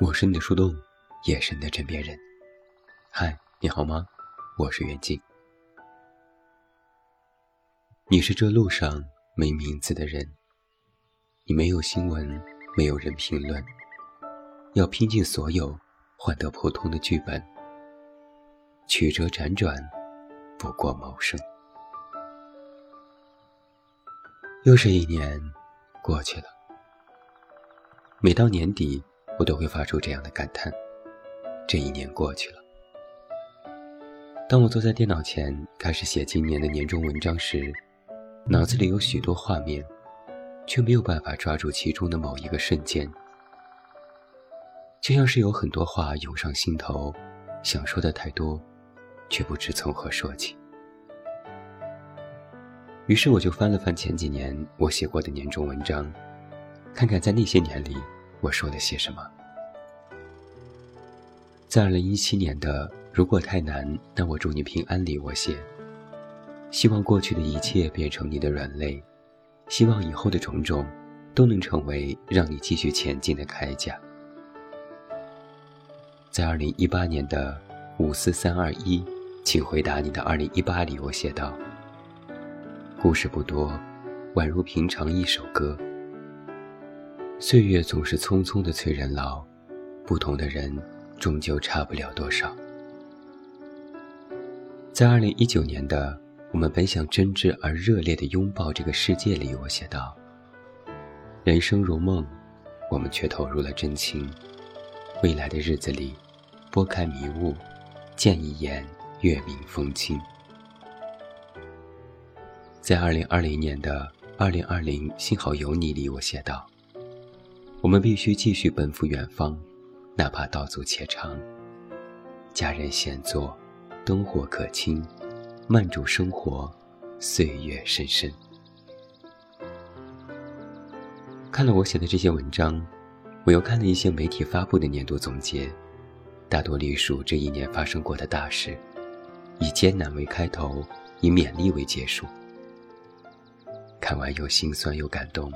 我是你的树洞，也是你的枕边人。嗨，你好吗？我是袁静。你是这路上没名字的人，你没有新闻，没有人评论，要拼尽所有换得普通的剧本，曲折辗转，不过谋生。又是一年过去了，每到年底，我都会发出这样的感叹：这一年过去了。当我坐在电脑前开始写今年的年终文章时，脑子里有许多画面，却没有办法抓住其中的某一个瞬间，就像是有很多话涌上心头，想说的太多，却不知从何说起。于是我就翻了翻前几年我写过的年终文章，看看在那些年里我说了些什么。在二零一七年的“如果太难，那我祝你平安”里，我写：希望过去的一切变成你的软肋，希望以后的种种都能成为让你继续前进的铠甲。在二零一八年的“五四三二一，请回答你的二零一八”里，我写道。故事不多，宛如平常一首歌。岁月总是匆匆的催人老，不同的人终究差不了多少。在二零一九年的我们本想真挚而热烈的拥抱这个世界里，我写道：人生如梦，我们却投入了真情。未来的日子里，拨开迷雾，见一眼月明风清。在二零二零年的二零二零，幸好有你里，我写道：“我们必须继续奔赴远方，哪怕道阻且长。家人闲坐，灯火可亲，慢煮生活，岁月深深。”看了我写的这些文章，我又看了一些媒体发布的年度总结，大多隶属这一年发生过的大事，以艰难为开头，以勉励为结束。看完又心酸又感动，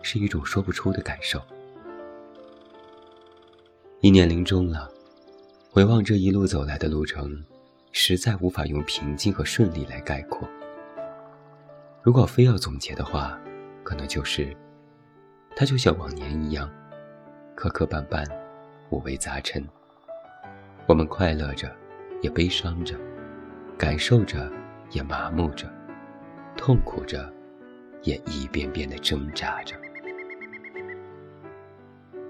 是一种说不出的感受。一年临终了，回望这一路走来的路程，实在无法用平静和顺利来概括。如果非要总结的话，可能就是，它就像往年一样，磕磕绊绊，五味杂陈。我们快乐着，也悲伤着，感受着，也麻木着，痛苦着。也一遍遍的挣扎着。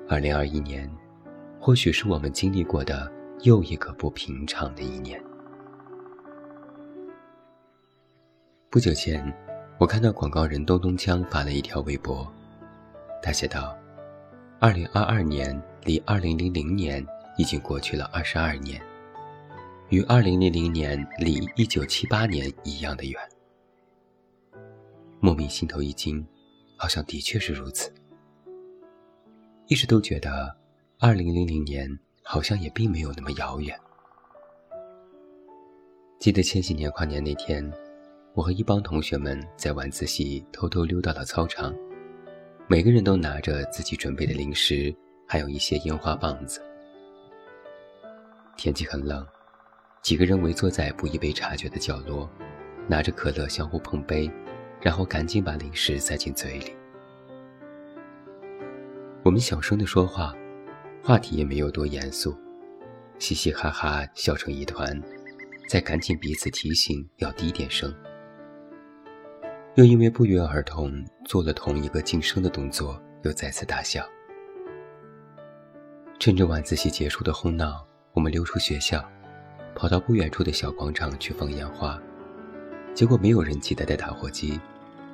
二零二一年，或许是我们经历过的又一个不平常的一年。不久前，我看到广告人东东锵发了一条微博，他写道：“二零二二年离二零零零年已经过去了二十二年，与二零零零年离一九七八年一样的远。”莫名心头一惊，好像的确是如此。一直都觉得，二零零零年好像也并没有那么遥远。记得千禧年跨年那天，我和一帮同学们在晚自习偷偷溜到了操场，每个人都拿着自己准备的零食，还有一些烟花棒子。天气很冷，几个人围坐在不易被察觉的角落，拿着可乐相互碰杯。然后赶紧把零食塞进嘴里。我们小声的说话，话题也没有多严肃，嘻嘻哈哈笑成一团，再赶紧彼此提醒要低点声。又因为不约而同做了同一个晋升的动作，又再次大笑。趁着晚自习结束的哄闹，我们溜出学校，跑到不远处的小广场去放烟花。结果没有人记得带打火机，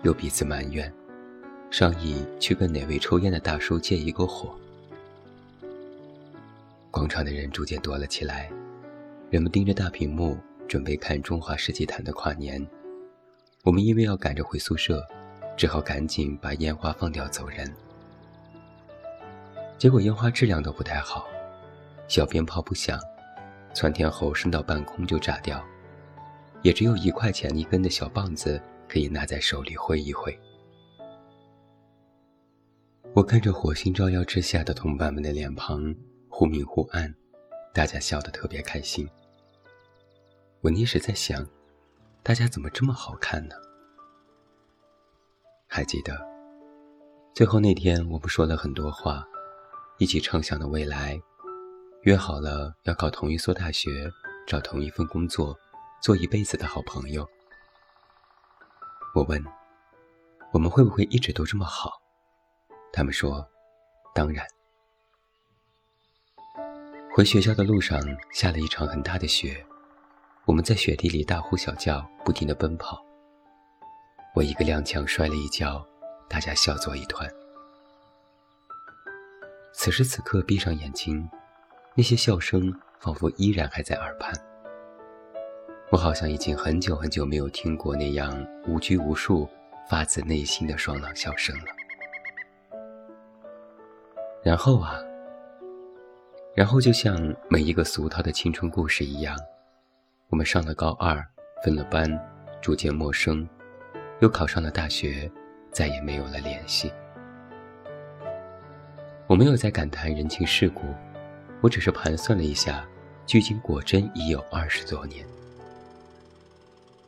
又彼此埋怨，商议去跟哪位抽烟的大叔借一个火。广场的人逐渐多了起来，人们盯着大屏幕准备看中华世纪坛的跨年。我们因为要赶着回宿舍，只好赶紧把烟花放掉走人。结果烟花质量都不太好，小鞭炮不响，窜天猴升到半空就炸掉。也只有一块钱一根的小棒子可以拿在手里挥一挥。我看着火星照耀之下的同伴们的脸庞，忽明忽暗，大家笑得特别开心。我那时在想，大家怎么这么好看呢？还记得，最后那天我们说了很多话，一起畅想的未来，约好了要考同一所大学，找同一份工作，做一辈子的好朋友。我问，我们会不会一直都这么好？他们说，当然。回学校的路上下了一场很大的雪，我们在雪地里大呼小叫，不停地奔跑。我一个踉跄摔了一跤，大家笑作一团。此时此刻，闭上眼睛，那些笑声仿佛依然还在耳畔。我好像已经很久很久没有听过那样无拘无束、发自内心的爽朗笑声了。然后啊。然后，就像每一个俗套的青春故事一样，我们上了高二，分了班，逐渐陌生，又考上了大学，再也没有了联系。我没有在感叹人情世故，我只是盘算了一下，距今果真已有二十多年。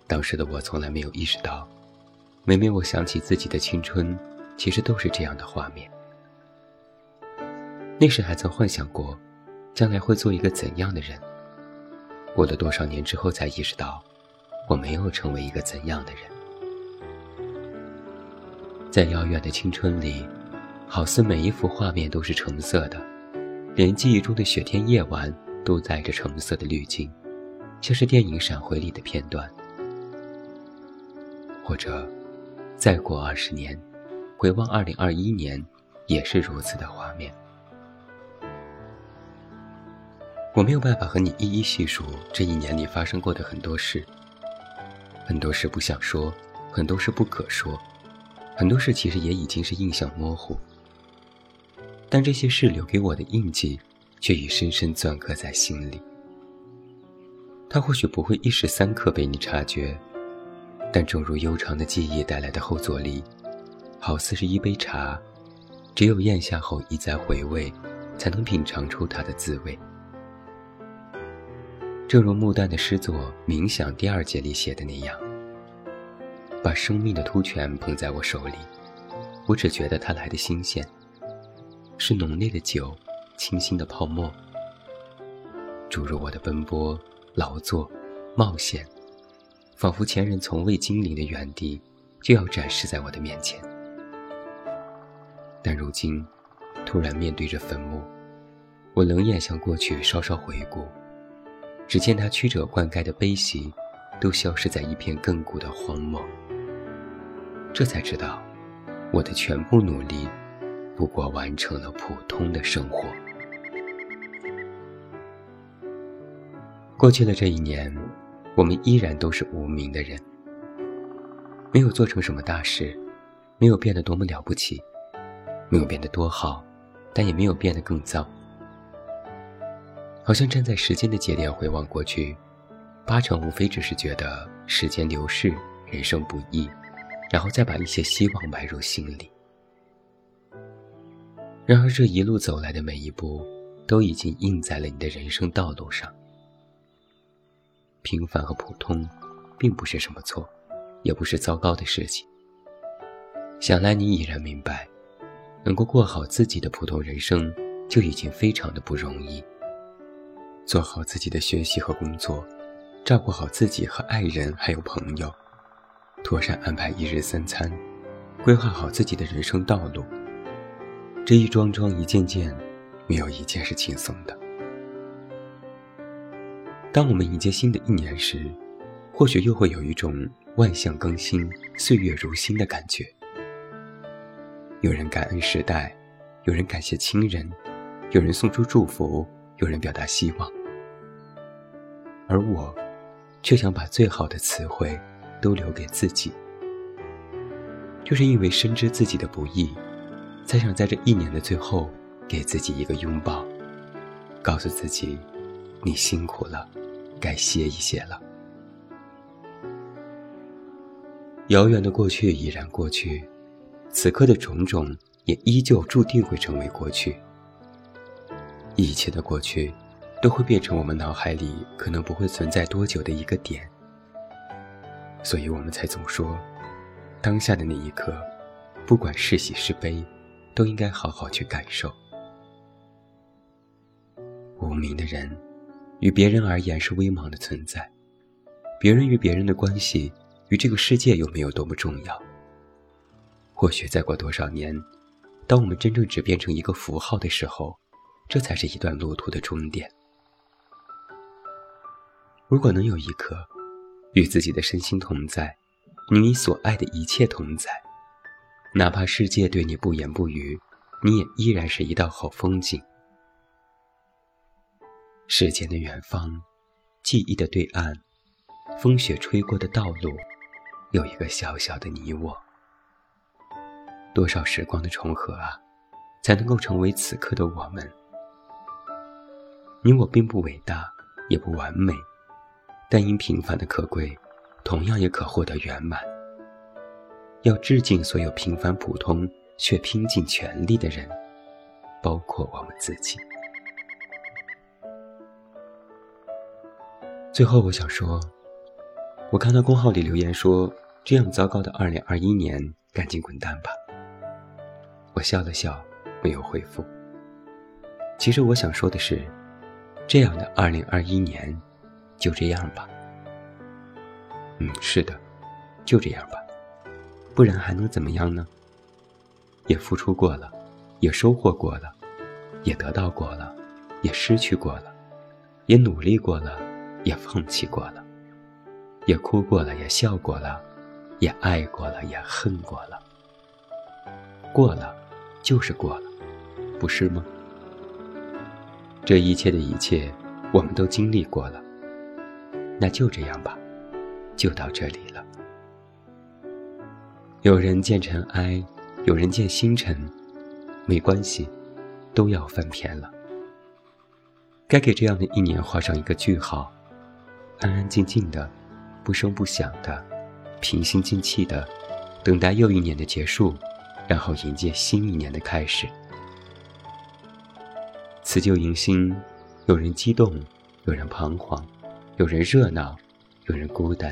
当时的我从来没有意识到，每每我想起自己的青春，其实都是这样的画面。那时还曾幻想过。将来会做一个怎样的人？过了多少年之后，才意识到，我没有成为一个怎样的人。在遥远的青春里，好似每一幅画面都是橙色的，连记忆中的雪天夜晚都带着橙色的滤镜，像是电影闪回里的片段。或者，再过二十年，回望二零二一年，也是如此的画面。我没有办法和你一一细数这一年里发生过的很多事，很多事不想说，很多事不可说，很多事其实也已经是印象模糊。但这些事留给我的印记，却已深深镌刻在心里。它或许不会一时三刻被你察觉，但正如悠长的记忆带来的后坐力，好似是一杯茶，只有咽下后一再回味，才能品尝出它的滋味。正如穆旦的诗作《冥想》第二节里写的那样，把生命的突泉捧在我手里，我只觉得它来的新鲜，是浓烈的酒，清新的泡沫，注入我的奔波、劳作、冒险，仿佛前人从未经历的原地，就要展示在我的面前。但如今，突然面对着坟墓，我冷眼向过去稍稍回顾。只见他曲折灌溉的悲喜，都消失在一片亘古的荒漠。这才知道，我的全部努力，不过完成了普通的生活。过去的这一年，我们依然都是无名的人，没有做成什么大事，没有变得多么了不起，没有变得多好，但也没有变得更糟。好像站在时间的节点回望过去，八成无非只是觉得时间流逝，人生不易，然后再把一些希望埋入心里。然而这一路走来的每一步，都已经印在了你的人生道路上。平凡和普通，并不是什么错，也不是糟糕的事情。想来你已然明白，能够过好自己的普通人生，就已经非常的不容易。做好自己的学习和工作，照顾好自己和爱人还有朋友，妥善安排一日三餐，规划好自己的人生道路。这一桩桩一件件，没有一件是轻松的。当我们迎接新的一年时，或许又会有一种万象更新、岁月如新的感觉。有人感恩时代，有人感谢亲人，有人送出祝福。有人表达希望，而我，却想把最好的词汇都留给自己。就是因为深知自己的不易，才想在这一年的最后，给自己一个拥抱，告诉自己，你辛苦了，该歇一歇了。遥远的过去已然过去，此刻的种种也依旧注定会成为过去。一切的过去，都会变成我们脑海里可能不会存在多久的一个点。所以我们才总说，当下的那一刻，不管是喜是悲，都应该好好去感受。无名的人，与别人而言是微茫的存在，别人与别人的关系，与这个世界又没有多么重要。或许再过多少年，当我们真正只变成一个符号的时候，这才是一段路途的终点。如果能有一刻，与自己的身心同在，与你所爱的一切同在，哪怕世界对你不言不语，你也依然是一道好风景。时间的远方，记忆的对岸，风雪吹过的道路，有一个小小的你我。多少时光的重合啊，才能够成为此刻的我们？你我并不伟大，也不完美，但因平凡的可贵，同样也可获得圆满。要致敬所有平凡普通却拼尽全力的人，包括我们自己。最后，我想说，我看到公号里留言说：“这样糟糕的二零二一年，赶紧滚蛋吧。”我笑了笑，没有回复。其实我想说的是，这样的二零二一年，就这样吧。嗯，是的，就这样吧，不然还能怎么样呢？也付出过了，也收获过了，也得到过了，也失去过了，也努力过了。也放弃过了，也哭过了，也笑过了，也爱过了，也恨过了。过了，就是过了，不是吗？这一切的一切，我们都经历过了。那就这样吧，就到这里了。有人见尘埃，有人见星辰，没关系，都要翻篇了。该给这样的一年画上一个句号。安安静静的，不声不响的，平心静气的，等待又一年的结束，然后迎接新一年的开始。辞旧迎新，有人激动，有人彷徨，有人热闹，有人孤单。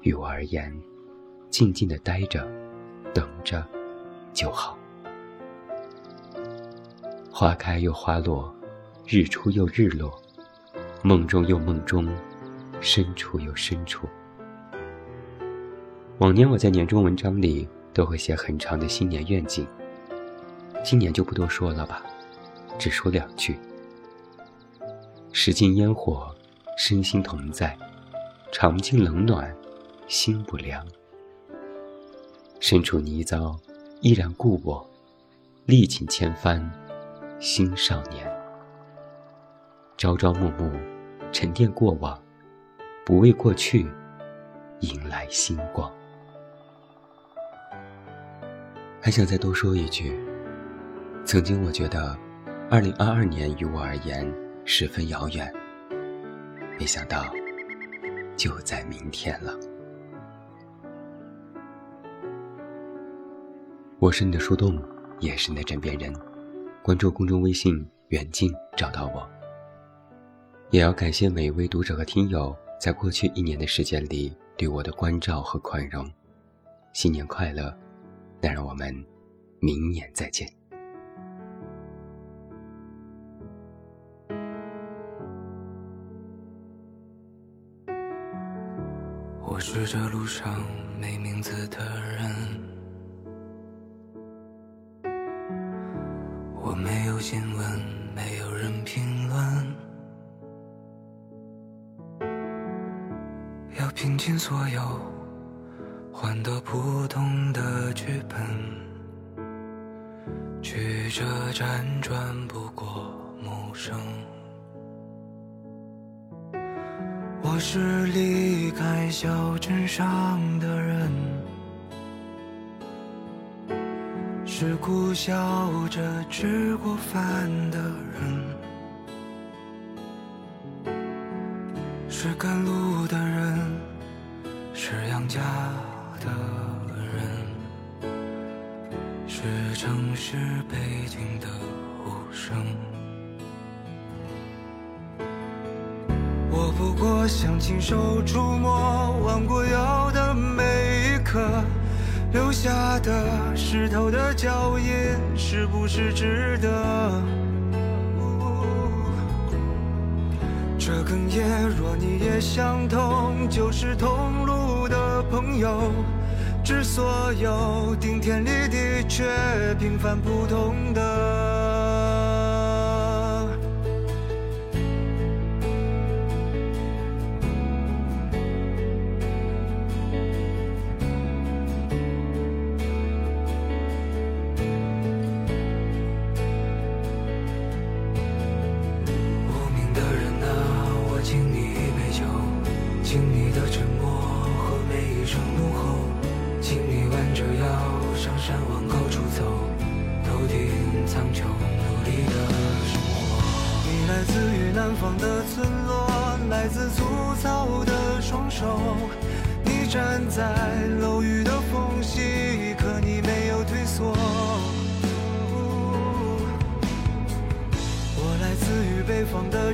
于我而言，静静的待着，等着，就好。花开又花落，日出又日落。梦中又梦中，深处又深处。往年我在年终文章里都会写很长的新年愿景，今年就不多说了吧，只说两句：食尽烟火，身心同在；尝尽冷暖，心不凉。身处泥沼，依然故我；历尽千帆，心少年。朝朝暮暮。沉淀过往，不为过去迎来星光。还想再多说一句：曾经我觉得，二零二二年于我而言十分遥远，没想到就在明天了。我是你的树洞，也是你的枕边人。关注公众微信“远近”，找到我。也要感谢每一位读者和听友在过去一年的时间里对我的关照和宽容，新年快乐！那让我们明年再见。路上没名字的人，我没有新闻，没有人评论。要拼尽所有，换得普通的剧本，曲折辗转不过陌生。我是离开小镇上的人，是苦笑着吃过饭的人，是赶路的人。是养家的人，是城市背景的无声。不过想亲手触摸弯过腰的每一刻，留下的湿透的脚印，是不是值得？这哽咽，若你也相同，就是同路的朋友。致所有顶天立地却平凡普通的。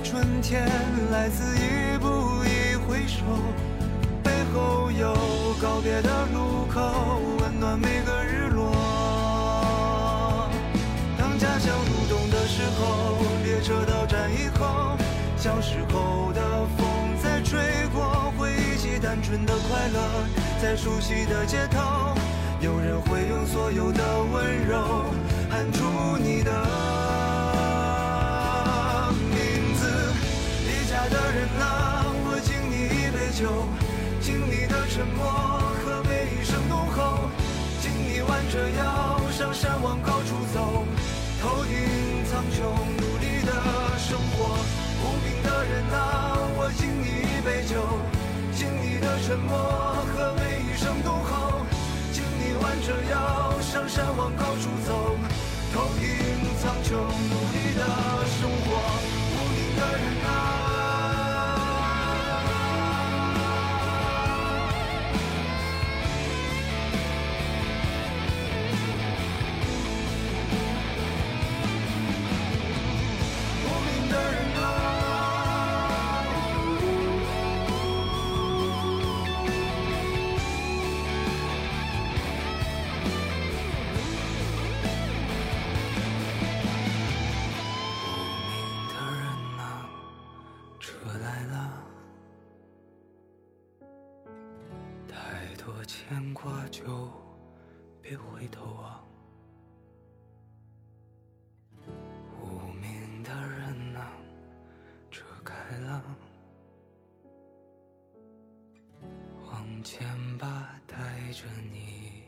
春天，来自一步一回首，背后有告别的路口，温暖每个日落。当家乡入冬的时候，列车到站以后，小时候的风在吹过，回忆起。单纯的快乐，在熟悉的街头，有人会用所有的温柔喊出你的一杯酒，敬你的沉默和每一声怒吼，敬你弯着腰上山往高处走，头顶苍穹，努力的生活。无名的人啊，我敬你一杯酒。敬你的沉默和每一声怒吼，敬你弯着腰上山往高处走，头顶苍穹，努力的生活，就别回头望，无名的人啊，车开了，往前吧，带着你。